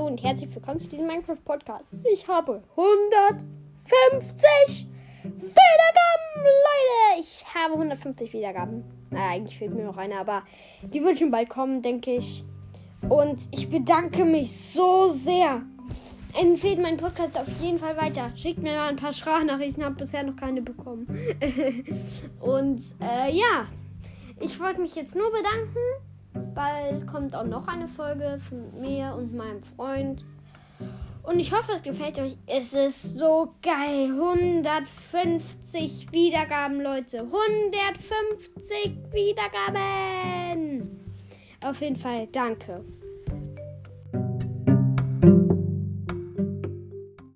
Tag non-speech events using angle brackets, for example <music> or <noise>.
und herzlich willkommen zu diesem Minecraft-Podcast. Ich habe 150 Wiedergaben, Leute. Ich habe 150 Wiedergaben. Naja, eigentlich fehlt mir noch eine, aber die wird schon bald kommen, denke ich. Und ich bedanke mich so sehr. Empfehlt meinen Podcast auf jeden Fall weiter. Schickt mir mal ein paar Sprachnachrichten, habe bisher noch keine bekommen. <laughs> und äh, ja, ich wollte mich jetzt nur bedanken. Bald kommt auch noch eine Folge von mir und meinem Freund. Und ich hoffe, es gefällt euch. Es ist so geil. 150 Wiedergaben, Leute. 150 Wiedergaben. Auf jeden Fall, danke.